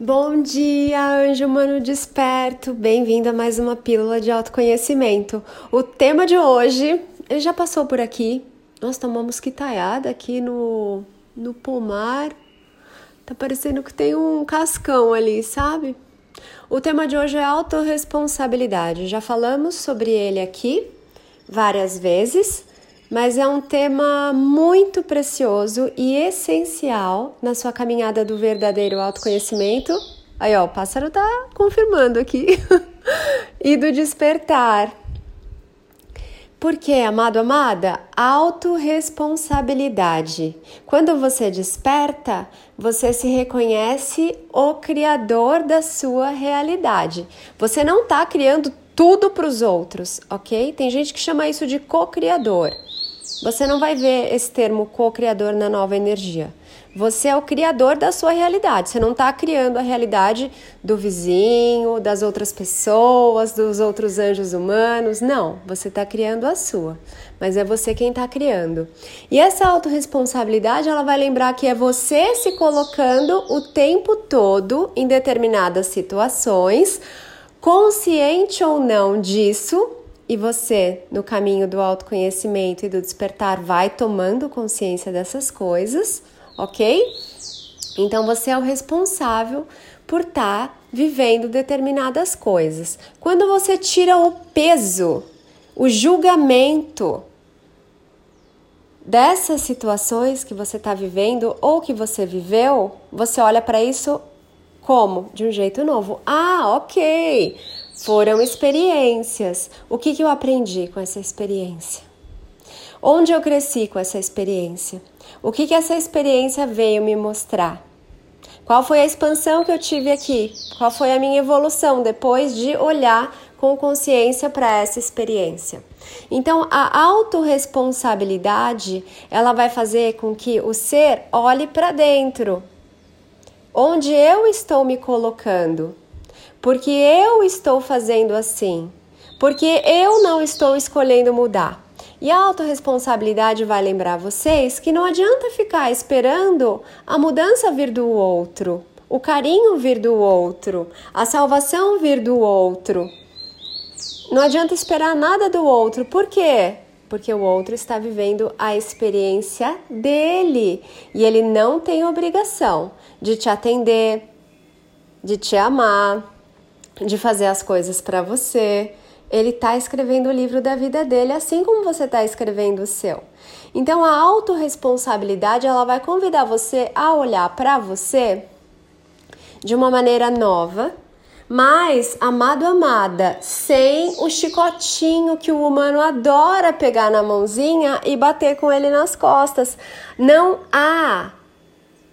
Bom dia, anjo humano desperto! Bem-vindo a mais uma pílula de autoconhecimento. O tema de hoje, ele já passou por aqui. Nós tomamos quitaiada aqui no, no pomar. Tá parecendo que tem um cascão ali, sabe? O tema de hoje é autorresponsabilidade. Já falamos sobre ele aqui várias vezes mas é um tema muito precioso e essencial na sua caminhada do verdadeiro autoconhecimento. Aí, ó, o pássaro tá confirmando aqui. e do despertar. Por quê, amado, amada? Autoresponsabilidade. Quando você desperta, você se reconhece o criador da sua realidade. Você não está criando tudo para os outros, ok? Tem gente que chama isso de co-criador. Você não vai ver esse termo co-criador na nova energia. Você é o criador da sua realidade. Você não está criando a realidade do vizinho, das outras pessoas, dos outros anjos humanos. Não, você está criando a sua. Mas é você quem está criando. E essa autorresponsabilidade, ela vai lembrar que é você se colocando o tempo todo em determinadas situações, consciente ou não disso, e você, no caminho do autoconhecimento e do despertar, vai tomando consciência dessas coisas, ok? Então você é o responsável por estar tá vivendo determinadas coisas. Quando você tira o peso, o julgamento dessas situações que você está vivendo ou que você viveu, você olha para isso como? De um jeito novo. Ah, ok. Foram experiências. O que, que eu aprendi com essa experiência? Onde eu cresci com essa experiência? O que, que essa experiência veio me mostrar? Qual foi a expansão que eu tive aqui? Qual foi a minha evolução depois de olhar com consciência para essa experiência? Então, a autorresponsabilidade, ela vai fazer com que o ser olhe para dentro. Onde eu estou me colocando? Porque eu estou fazendo assim, porque eu não estou escolhendo mudar. E a autorresponsabilidade vai lembrar vocês que não adianta ficar esperando a mudança vir do outro, o carinho vir do outro, a salvação vir do outro. Não adianta esperar nada do outro. Por quê? Porque o outro está vivendo a experiência dele e ele não tem obrigação de te atender, de te amar, de fazer as coisas para você. Ele está escrevendo o livro da vida dele, assim como você está escrevendo o seu. Então, a autorresponsabilidade ela vai convidar você a olhar para você de uma maneira nova, mas, amado, amada, sem o chicotinho que o humano adora pegar na mãozinha e bater com ele nas costas. Não há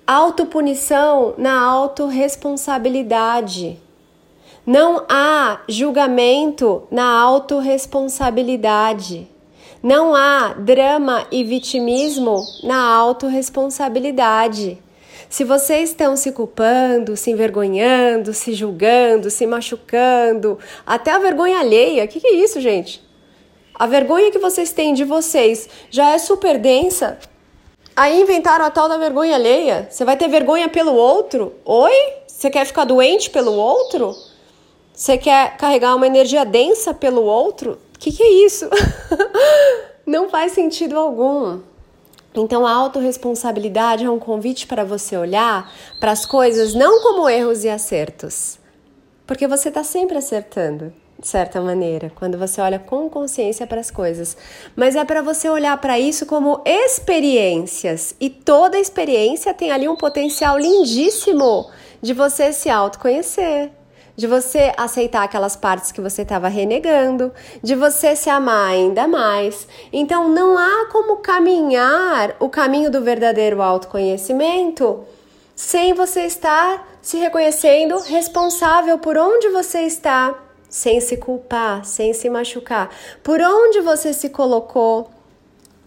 autopunição na autorresponsabilidade. Não há julgamento na autorresponsabilidade. Não há drama e vitimismo na autorresponsabilidade. Se vocês estão se culpando, se envergonhando, se julgando, se machucando, até a vergonha alheia, o que, que é isso, gente? A vergonha que vocês têm de vocês já é super densa. Aí inventaram a tal da vergonha alheia. Você vai ter vergonha pelo outro? Oi? Você quer ficar doente pelo outro? Você quer carregar uma energia densa pelo outro? O que, que é isso? Não faz sentido algum. Então, a autorresponsabilidade é um convite para você olhar para as coisas não como erros e acertos, porque você está sempre acertando, de certa maneira, quando você olha com consciência para as coisas, mas é para você olhar para isso como experiências e toda experiência tem ali um potencial lindíssimo de você se autoconhecer de você aceitar aquelas partes que você estava renegando, de você se amar ainda mais. Então não há como caminhar o caminho do verdadeiro autoconhecimento sem você estar se reconhecendo responsável por onde você está, sem se culpar, sem se machucar, por onde você se colocou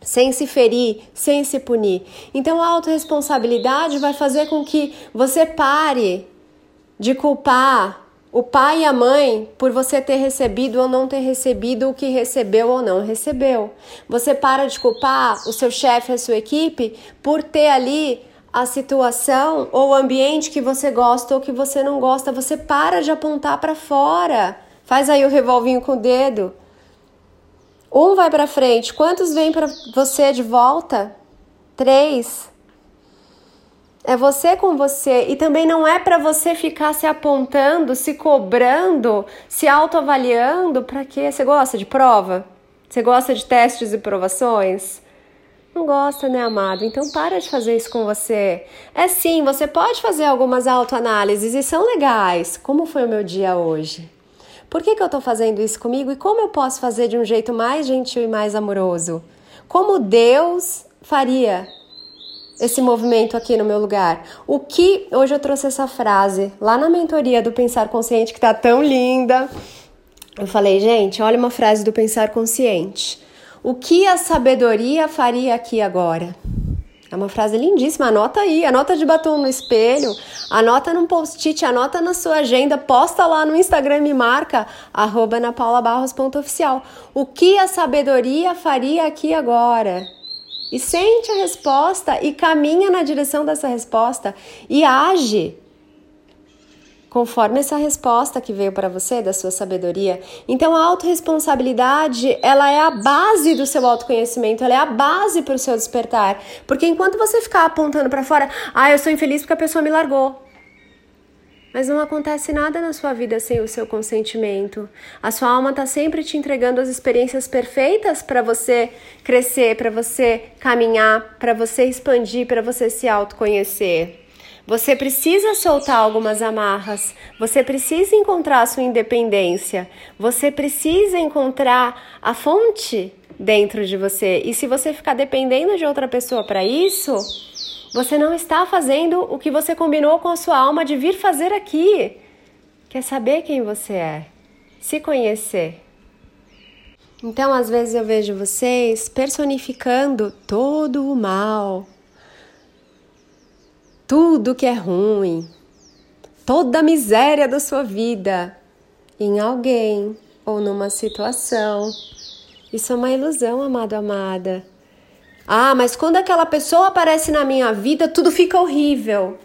sem se ferir, sem se punir. Então a autorresponsabilidade vai fazer com que você pare de culpar o pai e a mãe por você ter recebido ou não ter recebido o que recebeu ou não recebeu. Você para de culpar o seu chefe, a sua equipe por ter ali a situação ou o ambiente que você gosta ou que você não gosta, você para de apontar para fora. Faz aí o revolvinho com o dedo. Um vai para frente, quantos vem para você de volta? Três. É você com você e também não é para você ficar se apontando, se cobrando, se autoavaliando. Para quê? Você gosta de prova? Você gosta de testes e provações? Não gosta, né, amado? Então para de fazer isso com você. É sim, você pode fazer algumas autoanálises e são legais. Como foi o meu dia hoje? Por que, que eu estou fazendo isso comigo e como eu posso fazer de um jeito mais gentil e mais amoroso? Como Deus faria esse movimento aqui no meu lugar. O que hoje eu trouxe essa frase lá na mentoria do Pensar Consciente que tá tão linda. Eu falei, gente, olha uma frase do Pensar Consciente. O que a sabedoria faria aqui agora? É uma frase lindíssima, anota aí, anota de batom no espelho, anota num post-it, anota na sua agenda, posta lá no Instagram e marca, napaulabarros.oficial. O que a sabedoria faria aqui agora? E sente a resposta e caminha na direção dessa resposta e age conforme essa resposta que veio para você da sua sabedoria. Então a autorresponsabilidade, ela é a base do seu autoconhecimento, ela é a base para o seu despertar. Porque enquanto você ficar apontando para fora, ah, eu sou infeliz porque a pessoa me largou. Mas não acontece nada na sua vida sem o seu consentimento. A sua alma está sempre te entregando as experiências perfeitas para você crescer, para você caminhar, para você expandir, para você se autoconhecer. Você precisa soltar algumas amarras, você precisa encontrar a sua independência, você precisa encontrar a fonte dentro de você. E se você ficar dependendo de outra pessoa para isso, você não está fazendo o que você combinou com a sua alma de vir fazer aqui. Quer saber quem você é? Se conhecer. Então, às vezes eu vejo vocês personificando todo o mal, tudo que é ruim, toda a miséria da sua vida em alguém ou numa situação. Isso é uma ilusão, amado, amada. Ah, mas quando aquela pessoa aparece na minha vida, tudo fica horrível.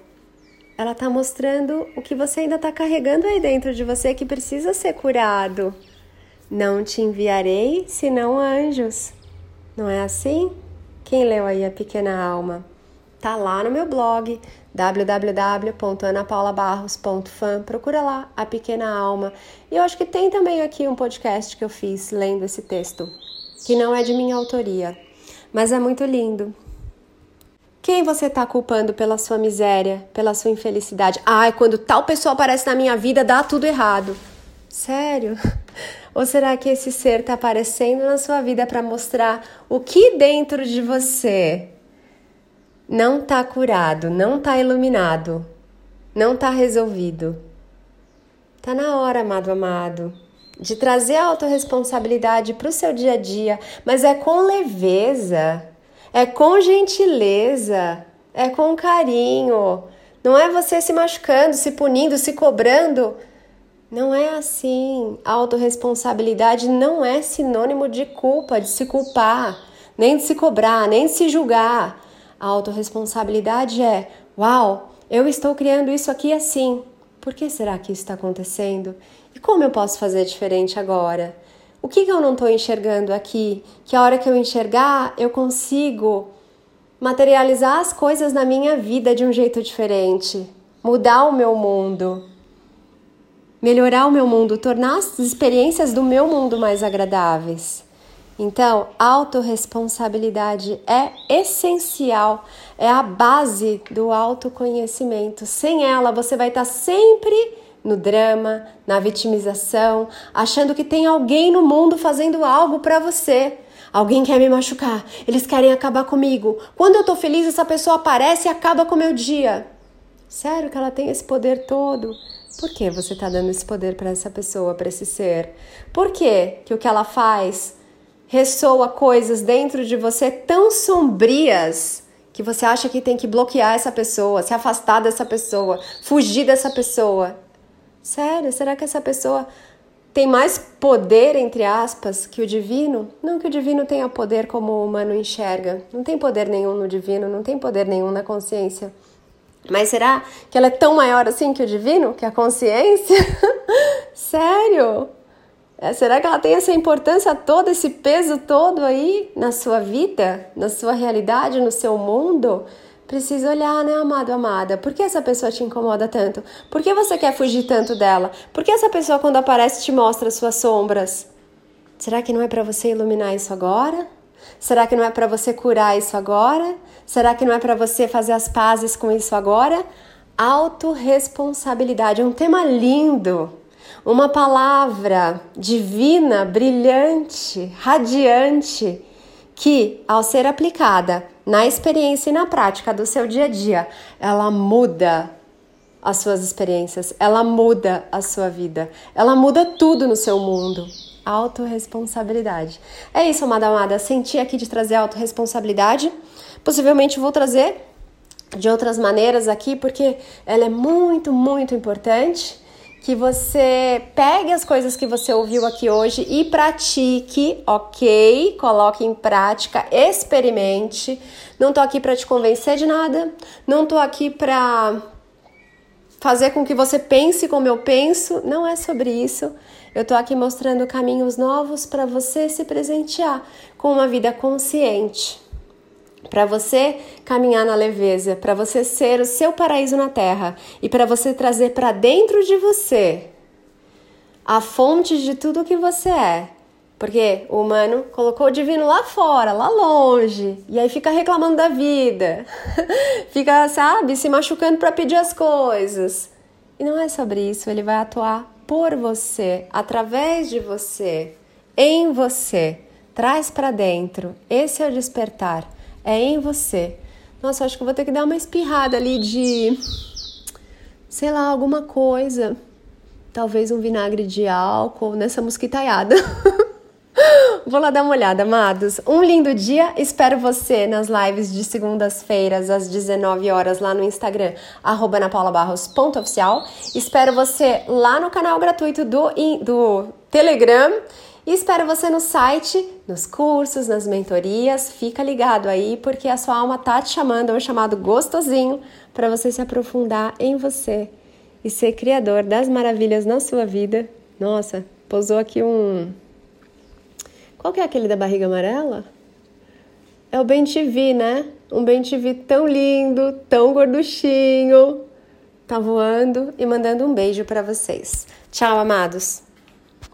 Ela está mostrando o que você ainda está carregando aí dentro de você que precisa ser curado. Não te enviarei senão anjos. Não é assim? Quem leu aí a pequena alma? Tá lá no meu blog www.anapaulabarros.fan. Procura lá a pequena alma. E eu acho que tem também aqui um podcast que eu fiz lendo esse texto, que não é de minha autoria mas é muito lindo. Quem você está culpando pela sua miséria, pela sua infelicidade? Ai, quando tal pessoa aparece na minha vida, dá tudo errado. Sério? Ou será que esse ser está aparecendo na sua vida para mostrar o que dentro de você não está curado, não está iluminado, não está resolvido? Tá na hora, amado amado de trazer a autorresponsabilidade para o seu dia a dia, mas é com leveza, é com gentileza, é com carinho. Não é você se machucando, se punindo, se cobrando. Não é assim. A autorresponsabilidade não é sinônimo de culpa, de se culpar, nem de se cobrar, nem de se julgar. A autorresponsabilidade é: uau, eu estou criando isso aqui assim. Por que será que isso está acontecendo? Como eu posso fazer diferente agora? O que, que eu não estou enxergando aqui? Que a hora que eu enxergar, eu consigo materializar as coisas na minha vida de um jeito diferente, mudar o meu mundo, melhorar o meu mundo, tornar as experiências do meu mundo mais agradáveis. Então, autorresponsabilidade é essencial, é a base do autoconhecimento. Sem ela, você vai estar sempre no drama, na vitimização, achando que tem alguém no mundo fazendo algo para você. Alguém quer me machucar, eles querem acabar comigo. Quando eu tô feliz, essa pessoa aparece e acaba com o meu dia. Sério que ela tem esse poder todo? Por que você tá dando esse poder para essa pessoa, para esse ser? Por que que o que ela faz ressoa coisas dentro de você tão sombrias que você acha que tem que bloquear essa pessoa, se afastar dessa pessoa, fugir dessa pessoa? Sério, será que essa pessoa tem mais poder, entre aspas, que o divino? Não que o divino tenha poder como o humano enxerga. Não tem poder nenhum no divino, não tem poder nenhum na consciência. Mas será que ela é tão maior assim que o divino? Que a consciência? Sério? É, será que ela tem essa importância toda, esse peso todo aí na sua vida, na sua realidade, no seu mundo? Precisa olhar, né, amado, amada? Por que essa pessoa te incomoda tanto? Por que você quer fugir tanto dela? Por que essa pessoa, quando aparece, te mostra suas sombras? Será que não é para você iluminar isso agora? Será que não é para você curar isso agora? Será que não é para você fazer as pazes com isso agora? Autoresponsabilidade é um tema lindo uma palavra divina, brilhante, radiante, que, ao ser aplicada na experiência e na prática do seu dia a dia, ela muda as suas experiências, ela muda a sua vida, ela muda tudo no seu mundo. Autoresponsabilidade. É isso, amada amada. Senti aqui de trazer autorresponsabilidade. Possivelmente vou trazer de outras maneiras aqui, porque ela é muito, muito importante que você pegue as coisas que você ouviu aqui hoje e pratique, ok? Coloque em prática, experimente. Não tô aqui para te convencer de nada, não tô aqui para fazer com que você pense como eu penso, não é sobre isso. Eu tô aqui mostrando caminhos novos para você se presentear com uma vida consciente para você caminhar na leveza, para você ser o seu paraíso na terra e para você trazer para dentro de você a fonte de tudo que você é. Porque o humano colocou o divino lá fora, lá longe, e aí fica reclamando da vida, fica, sabe, se machucando para pedir as coisas. E não é sobre isso, ele vai atuar por você, através de você, em você. Traz para dentro. Esse é o despertar é em você. Nossa, acho que vou ter que dar uma espirrada ali de, sei lá, alguma coisa. Talvez um vinagre de álcool nessa mosquitaiada. Vou lá dar uma olhada, amados. Um lindo dia. Espero você nas lives de segundas-feiras, às 19 horas, lá no Instagram, napaulabarros.oficial. Espero você lá no canal gratuito do, do Telegram. E espero você no site, nos cursos, nas mentorias. Fica ligado aí, porque a sua alma tá te chamando, é um chamado gostosinho para você se aprofundar em você e ser criador das maravilhas na sua vida. Nossa, pousou aqui um. Qual que é aquele da barriga amarela? É o Ben TV, né? Um Ben TV tão lindo, tão gorduchinho. Tá voando e mandando um beijo para vocês. Tchau, amados.